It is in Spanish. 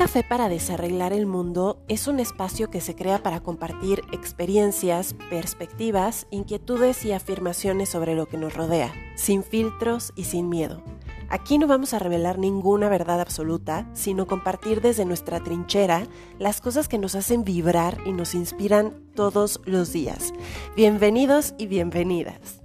café para desarreglar el mundo es un espacio que se crea para compartir experiencias, perspectivas, inquietudes y afirmaciones sobre lo que nos rodea, sin filtros y sin miedo. Aquí no vamos a revelar ninguna verdad absoluta, sino compartir desde nuestra trinchera las cosas que nos hacen vibrar y nos inspiran todos los días. Bienvenidos y bienvenidas.